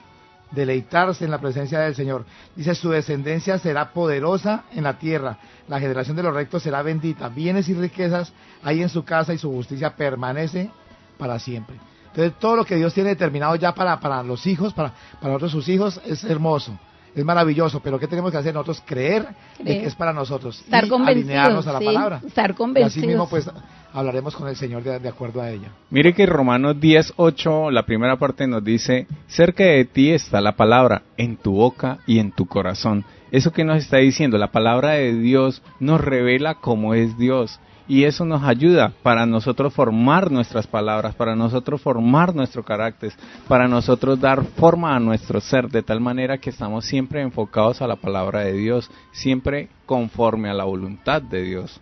deleitarse en la presencia del Señor. Dice, su descendencia será poderosa en la tierra, la generación de los rectos será bendita, bienes y riquezas hay en su casa y su justicia permanece para siempre. Entonces, todo lo que Dios tiene determinado ya para, para los hijos, para, para nosotros sus hijos, es hermoso es maravilloso, pero ¿qué tenemos que hacer nosotros? Creer, que es para nosotros. Estar y alinearnos a la sí, palabra. Estar convencidos. Y así mismo, pues, hablaremos con el Señor de, de acuerdo a ella. Mire que Romanos 10, 8, la primera parte nos dice, cerca de ti está la palabra, en tu boca y en tu corazón. Eso que nos está diciendo, la palabra de Dios nos revela cómo es Dios y eso nos ayuda para nosotros formar nuestras palabras, para nosotros formar nuestro carácter, para nosotros dar forma a nuestro ser, de tal manera que estamos siempre enfocados a la palabra de Dios, siempre conforme a la voluntad de Dios.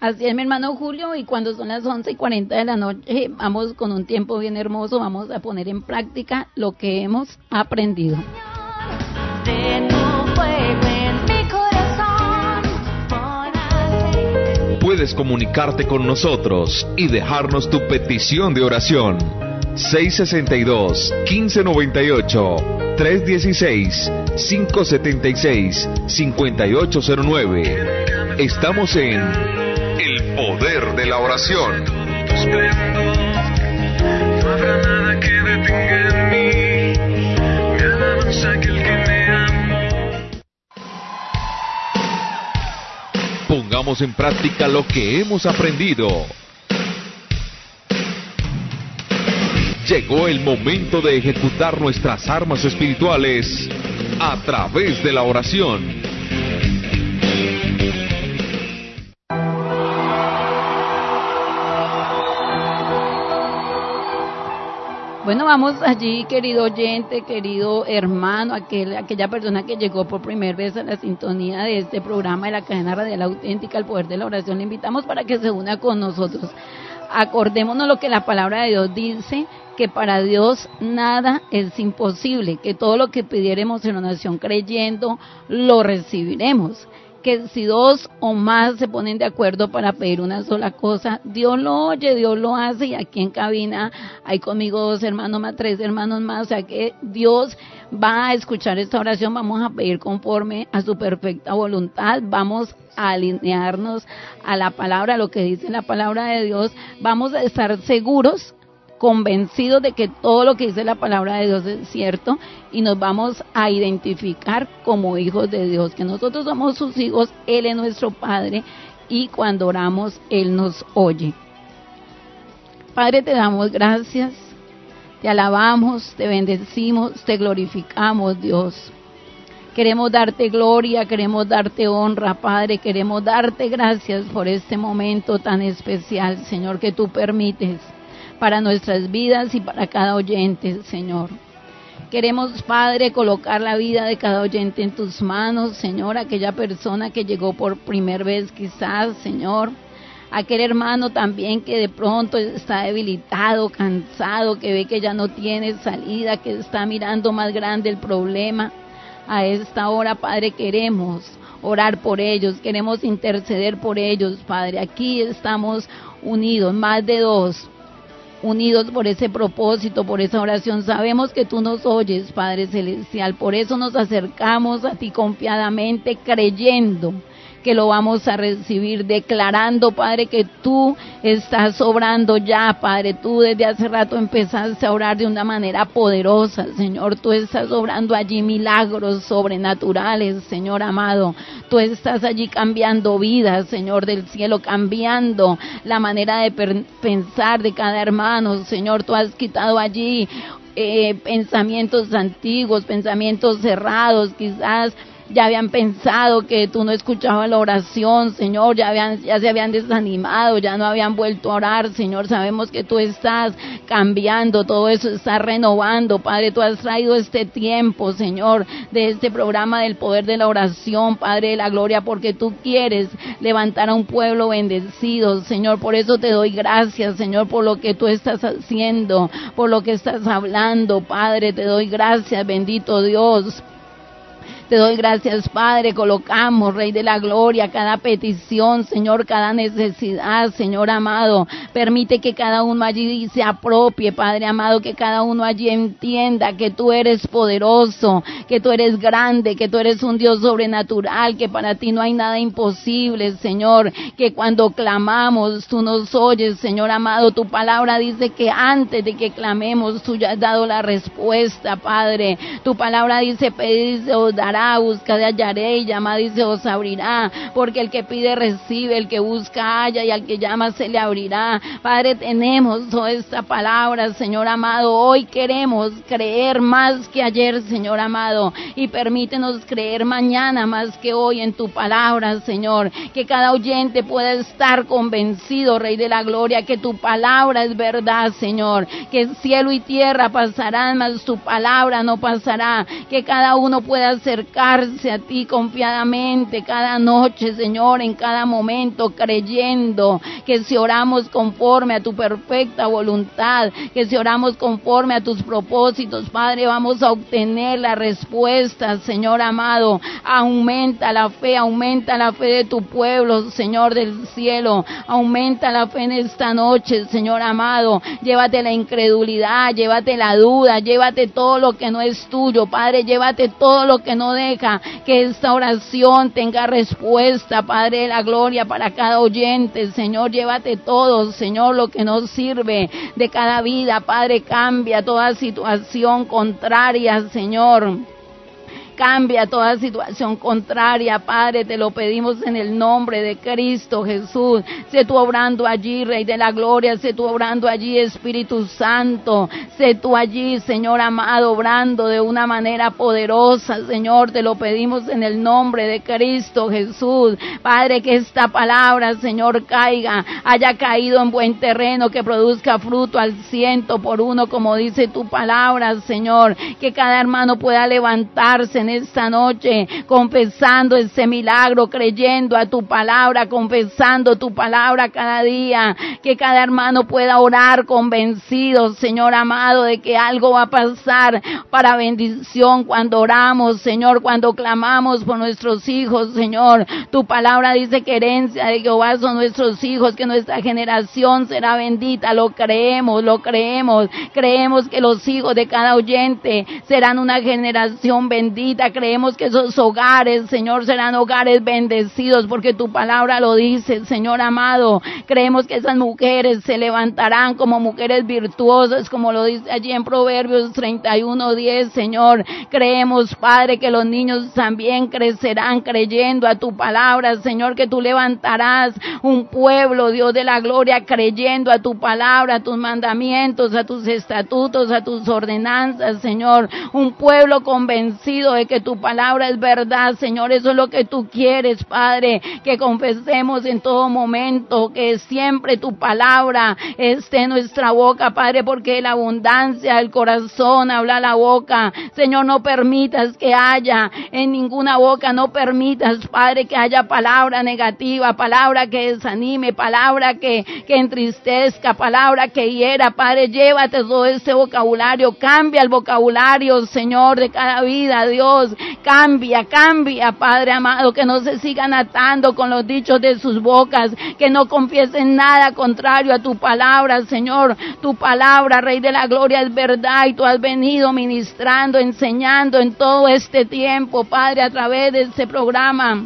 Así es, mi hermano Julio, y cuando son las 11 y 40 de la noche, vamos con un tiempo bien hermoso, vamos a poner en práctica lo que hemos aprendido. Puedes comunicarte con nosotros y dejarnos tu petición de oración. 662-1598, 316-576-5809. Estamos en El Poder de la Oración. No habrá nada que detenga en mí mi alabanza que Pongamos en práctica lo que hemos aprendido. Llegó el momento de ejecutar nuestras armas espirituales a través de la oración. Bueno, vamos allí, querido oyente, querido hermano, aquel, aquella persona que llegó por primera vez a la sintonía de este programa de la cadena radial auténtica, el poder de la oración. Le invitamos para que se una con nosotros. Acordémonos lo que la palabra de Dios dice, que para Dios nada es imposible, que todo lo que pidiéremos en oración creyendo, lo recibiremos que si dos o más se ponen de acuerdo para pedir una sola cosa, Dios lo oye, Dios lo hace y aquí en cabina hay conmigo dos hermanos más, tres hermanos más, o sea que Dios va a escuchar esta oración, vamos a pedir conforme a su perfecta voluntad, vamos a alinearnos a la palabra, a lo que dice la palabra de Dios, vamos a estar seguros convencidos de que todo lo que dice la palabra de Dios es cierto y nos vamos a identificar como hijos de Dios, que nosotros somos sus hijos, Él es nuestro Padre y cuando oramos Él nos oye. Padre, te damos gracias, te alabamos, te bendecimos, te glorificamos, Dios. Queremos darte gloria, queremos darte honra, Padre, queremos darte gracias por este momento tan especial, Señor, que tú permites para nuestras vidas y para cada oyente, Señor. Queremos, Padre, colocar la vida de cada oyente en tus manos, Señor, aquella persona que llegó por primera vez quizás, Señor. Aquel hermano también que de pronto está debilitado, cansado, que ve que ya no tiene salida, que está mirando más grande el problema. A esta hora, Padre, queremos orar por ellos, queremos interceder por ellos, Padre. Aquí estamos unidos, más de dos, unidos por ese propósito, por esa oración. Sabemos que tú nos oyes, Padre Celestial. Por eso nos acercamos a ti confiadamente, creyendo que lo vamos a recibir, declarando, Padre, que tú estás obrando ya, Padre. Tú desde hace rato empezaste a orar de una manera poderosa, Señor. Tú estás obrando allí milagros sobrenaturales, Señor amado. Tú estás allí cambiando vidas, Señor del cielo, cambiando la manera de pensar de cada hermano, Señor. Tú has quitado allí eh, pensamientos antiguos, pensamientos cerrados, quizás ya habían pensado que tú no escuchabas la oración, Señor, ya, habían, ya se habían desanimado, ya no habían vuelto a orar, Señor, sabemos que tú estás cambiando, todo eso está renovando, Padre, tú has traído este tiempo, Señor, de este programa del poder de la oración, Padre de la gloria, porque tú quieres levantar a un pueblo bendecido, Señor, por eso te doy gracias, Señor, por lo que tú estás haciendo, por lo que estás hablando, Padre, te doy gracias, bendito Dios. Te doy gracias, Padre. Colocamos, Rey de la Gloria, cada petición, Señor, cada necesidad, Señor amado. Permite que cada uno allí se apropie, Padre amado, que cada uno allí entienda que tú eres poderoso, que tú eres grande, que tú eres un Dios sobrenatural, que para ti no hay nada imposible, Señor. Que cuando clamamos, tú nos oyes, Señor amado. Tu palabra dice que antes de que clamemos, tú ya has dado la respuesta, Padre. Tu palabra dice, pedir se os dará busca de hallaré, y llama y se os abrirá, porque el que pide recibe, el que busca halla y al que llama se le abrirá. Padre, tenemos toda esta palabra, Señor amado. Hoy queremos creer más que ayer, Señor amado, y permítenos creer mañana más que hoy en tu palabra, Señor. Que cada oyente pueda estar convencido, Rey de la Gloria, que tu palabra es verdad, Señor. Que cielo y tierra pasarán, mas tu palabra no pasará. Que cada uno pueda acercar a ti confiadamente cada noche, Señor, en cada momento, creyendo que si oramos conforme a tu perfecta voluntad, que si oramos conforme a tus propósitos, Padre, vamos a obtener la respuesta, Señor amado. Aumenta la fe, aumenta la fe de tu pueblo, Señor del cielo. Aumenta la fe en esta noche, Señor amado. Llévate la incredulidad, llévate la duda, llévate todo lo que no es tuyo, Padre, llévate todo lo que no que esta oración tenga respuesta, Padre de la gloria, para cada oyente. Señor, llévate todo, Señor, lo que nos sirve de cada vida. Padre, cambia toda situación contraria, Señor. Cambia toda situación contraria, Padre, te lo pedimos en el nombre de Cristo Jesús. Sé tú obrando allí, Rey de la Gloria, sé tú obrando allí, Espíritu Santo. Sé tú allí, Señor amado, obrando de una manera poderosa, Señor, te lo pedimos en el nombre de Cristo Jesús. Padre, que esta palabra, Señor, caiga, haya caído en buen terreno, que produzca fruto al ciento por uno, como dice tu palabra, Señor. Que cada hermano pueda levantarse en esta noche, confesando ese milagro, creyendo a tu palabra, confesando tu palabra cada día, que cada hermano pueda orar convencido, Señor amado, de que algo va a pasar para bendición cuando oramos, Señor, cuando clamamos por nuestros hijos, Señor. Tu palabra dice que herencia de Jehová son nuestros hijos, que nuestra generación será bendita, lo creemos, lo creemos, creemos que los hijos de cada oyente serán una generación bendita creemos que esos hogares, Señor, serán hogares bendecidos porque tu palabra lo dice, Señor amado. Creemos que esas mujeres se levantarán como mujeres virtuosas, como lo dice allí en Proverbios 31, 10, Señor. Creemos, Padre, que los niños también crecerán creyendo a tu palabra, Señor, que tú levantarás un pueblo, Dios de la gloria, creyendo a tu palabra, a tus mandamientos, a tus estatutos, a tus ordenanzas, Señor. Un pueblo convencido que tu palabra es verdad, Señor. Eso es lo que tú quieres, Padre, que confesemos en todo momento, que siempre tu palabra esté en nuestra boca, Padre, porque la abundancia del corazón habla la boca. Señor, no permitas que haya en ninguna boca, no permitas, Padre, que haya palabra negativa, palabra que desanime, palabra que, que entristezca, palabra que hiera, Padre, llévate todo ese vocabulario, cambia el vocabulario, Señor, de cada vida, Dios Cambia, cambia, Padre amado, que no se sigan atando con los dichos de sus bocas, que no confiesen nada contrario a tu palabra, Señor. Tu palabra, Rey de la Gloria, es verdad y tú has venido ministrando, enseñando en todo este tiempo, Padre, a través de este programa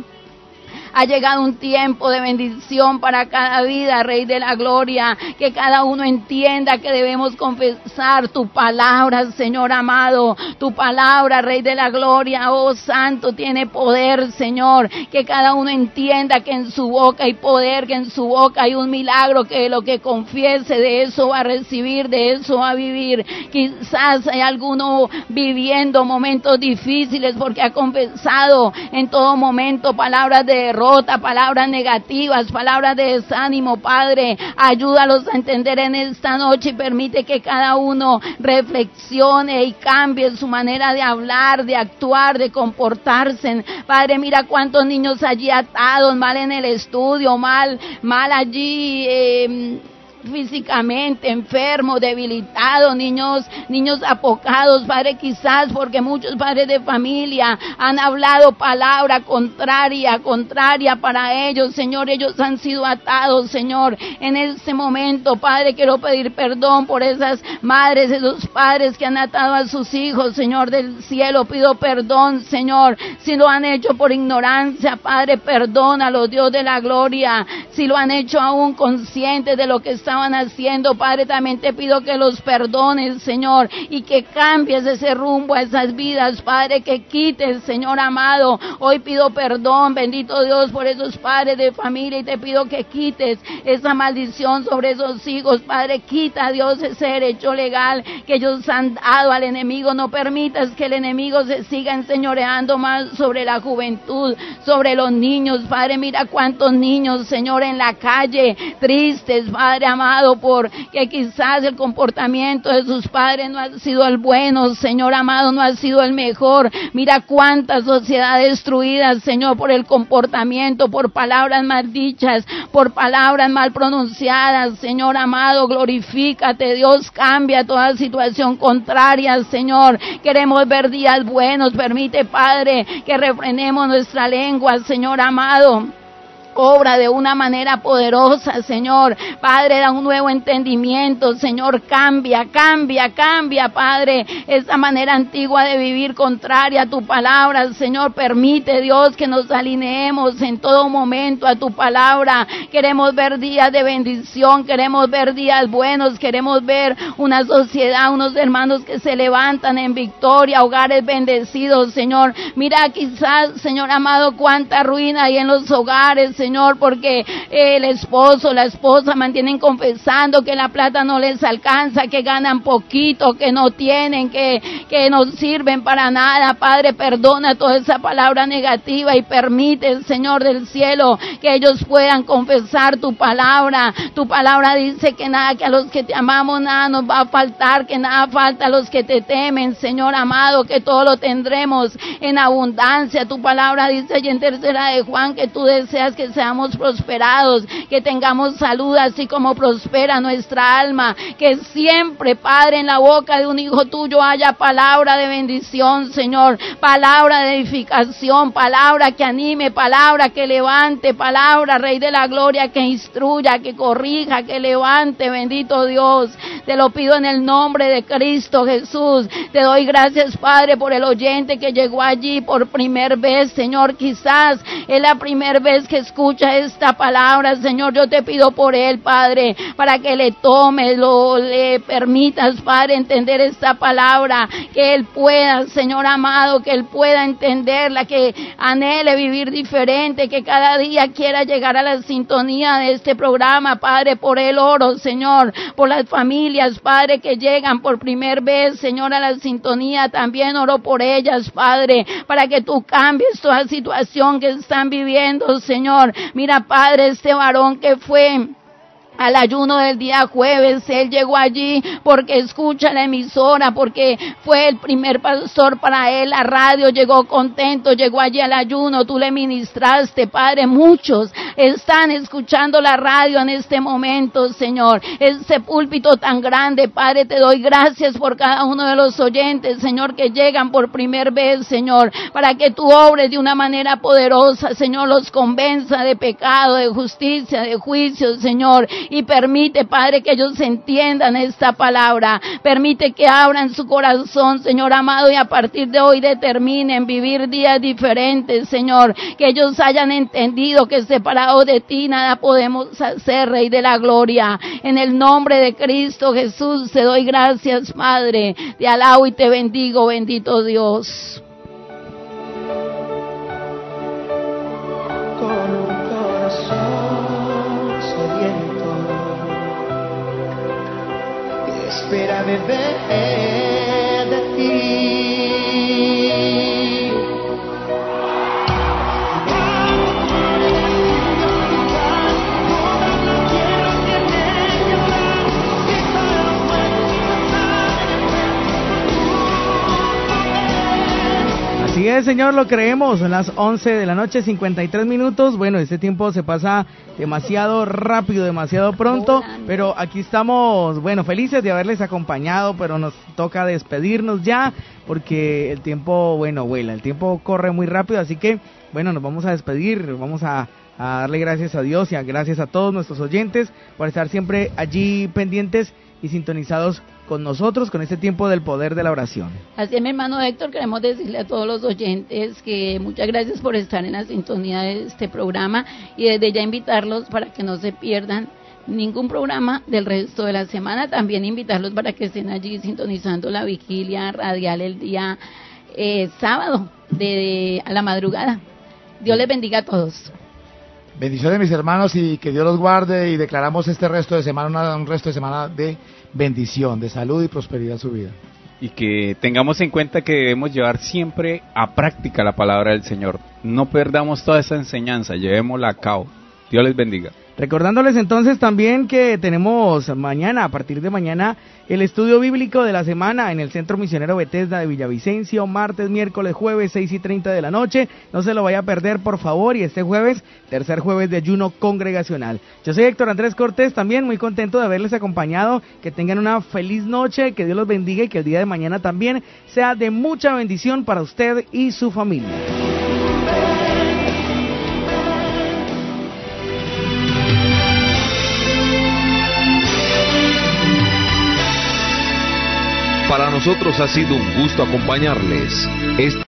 Ha llegado un tiempo de bendición para cada vida, Rey de la Gloria. Que cada uno entienda que debemos confesar tu palabra, Señor amado. Tu palabra, Rey de la Gloria, oh Santo, tiene poder, Señor. Que cada uno entienda que en su boca hay poder, que en su boca hay un milagro, que lo que confiese de eso va a recibir, de eso va a vivir. Quizás hay alguno viviendo momentos difíciles porque ha confesado en todo momento palabras de derrota, palabras negativas, palabras de desánimo, Padre. Ayúdalos a entender en esta noche y permite que cada uno reflexione y cambie su manera de hablar, de actuar, de comportarse. Padre, mira cuántos niños allí atados, mal en el estudio, mal, mal allí. Eh, físicamente enfermos, debilitados, niños, niños apocados, Padre, quizás porque muchos padres de familia han hablado palabra contraria, contraria para ellos, Señor, ellos han sido atados, Señor, en este momento, Padre, quiero pedir perdón por esas madres, esos padres que han atado a sus hijos, Señor del cielo, pido perdón, Señor, si lo han hecho por ignorancia, Padre, perdónalo, Dios de la gloria, si lo han hecho aún conscientes de lo que está estaban haciendo, Padre, también te pido que los perdones, Señor, y que cambies ese rumbo a esas vidas, Padre, que quites, Señor amado. Hoy pido perdón, bendito Dios, por esos padres de familia y te pido que quites esa maldición sobre esos hijos, Padre, quita, Dios, ese derecho legal que ellos han dado al enemigo. No permitas que el enemigo se siga enseñoreando más sobre la juventud, sobre los niños, Padre, mira cuántos niños, Señor, en la calle, tristes, Padre amado por que quizás el comportamiento de sus padres no ha sido el bueno, Señor amado, no ha sido el mejor. Mira cuántas sociedades destruidas, Señor, por el comportamiento, por palabras mal dichas, por palabras mal pronunciadas, Señor amado, glorifícate, Dios, cambia toda situación contraria, Señor. Queremos ver días buenos, permite, Padre, que refrenemos nuestra lengua, Señor amado obra de una manera poderosa, Señor. Padre, da un nuevo entendimiento, Señor. Cambia, cambia, cambia, Padre, esa manera antigua de vivir contraria a tu palabra, Señor. Permite, Dios, que nos alineemos en todo momento a tu palabra. Queremos ver días de bendición, queremos ver días buenos, queremos ver una sociedad, unos hermanos que se levantan en victoria, hogares bendecidos, Señor. Mira quizás, Señor amado, cuánta ruina hay en los hogares, Señor, porque el esposo, la esposa mantienen confesando que la plata no les alcanza, que ganan poquito, que no tienen, que, que no sirven para nada. Padre, perdona toda esa palabra negativa y permite, Señor del cielo, que ellos puedan confesar tu palabra. Tu palabra dice que nada, que a los que te amamos nada nos va a faltar, que nada falta a los que te temen, Señor amado, que todo lo tendremos en abundancia. Tu palabra dice y en tercera de Juan que tú deseas que seamos prosperados, que tengamos salud así como prospera nuestra alma, que siempre, Padre, en la boca de un hijo tuyo haya palabra de bendición, Señor, palabra de edificación, palabra que anime, palabra que levante, palabra, Rey de la Gloria, que instruya, que corrija, que levante, bendito Dios. Te lo pido en el nombre de Cristo Jesús. Te doy gracias, Padre, por el oyente que llegó allí por primera vez, Señor. Quizás es la primera vez que escucha escucha esta palabra, Señor, yo te pido por él, Padre, para que le tomes, lo le permitas, Padre, entender esta palabra, que él pueda, Señor amado, que él pueda entenderla, que anhele vivir diferente, que cada día quiera llegar a la sintonía de este programa, Padre, por el oro, Señor, por las familias, Padre, que llegan por primera vez, Señor, a la sintonía, también oro por ellas, Padre, para que tú cambies toda situación que están viviendo, Señor, Mira, Padre, este varón que fue al ayuno del día jueves. Él llegó allí porque escucha la emisora, porque fue el primer pastor para él. La radio llegó contento, llegó allí al ayuno. Tú le ministraste, Padre. Muchos están escuchando la radio en este momento, Señor. Ese púlpito tan grande, Padre, te doy gracias por cada uno de los oyentes, Señor, que llegan por primera vez, Señor, para que tú obres de una manera poderosa, Señor, los convenza de pecado, de justicia, de juicio, Señor y permite, Padre, que ellos entiendan esta palabra. Permite que abran su corazón, Señor amado, y a partir de hoy determinen vivir días diferentes, Señor. Que ellos hayan entendido que separado de ti nada podemos hacer, Rey de la Gloria. En el nombre de Cristo Jesús te doy gracias, Padre. Te alabo y te bendigo, bendito Dios. Espera beber Así es, Señor, lo creemos. Son las 11 de la noche, 53 minutos. Bueno, este tiempo se pasa demasiado rápido, demasiado pronto. Pero aquí estamos, bueno, felices de haberles acompañado, pero nos toca despedirnos ya porque el tiempo, bueno, vuela. El tiempo corre muy rápido, así que, bueno, nos vamos a despedir. Vamos a, a darle gracias a Dios y a, gracias a todos nuestros oyentes por estar siempre allí pendientes y sintonizados con nosotros con este tiempo del poder de la oración. Así es, mi hermano Héctor, queremos decirle a todos los oyentes que muchas gracias por estar en la sintonía de este programa y desde ya invitarlos para que no se pierdan ningún programa del resto de la semana. También invitarlos para que estén allí sintonizando la vigilia radial el día eh, sábado de, a la madrugada. Dios les bendiga a todos. Bendiciones mis hermanos y que Dios los guarde y declaramos este resto de semana un resto de semana de bendición, de salud y prosperidad en su vida. Y que tengamos en cuenta que debemos llevar siempre a práctica la palabra del Señor. No perdamos toda esa enseñanza, llevémosla a cabo. Dios les bendiga. Recordándoles entonces también que tenemos mañana, a partir de mañana, el estudio bíblico de la semana en el Centro Misionero Bethesda de Villavicencio, martes, miércoles, jueves, 6 y 30 de la noche. No se lo vaya a perder, por favor. Y este jueves, tercer jueves de ayuno congregacional. Yo soy Héctor Andrés Cortés, también muy contento de haberles acompañado. Que tengan una feliz noche, que Dios los bendiga y que el día de mañana también sea de mucha bendición para usted y su familia. Para nosotros ha sido un gusto acompañarles. Esta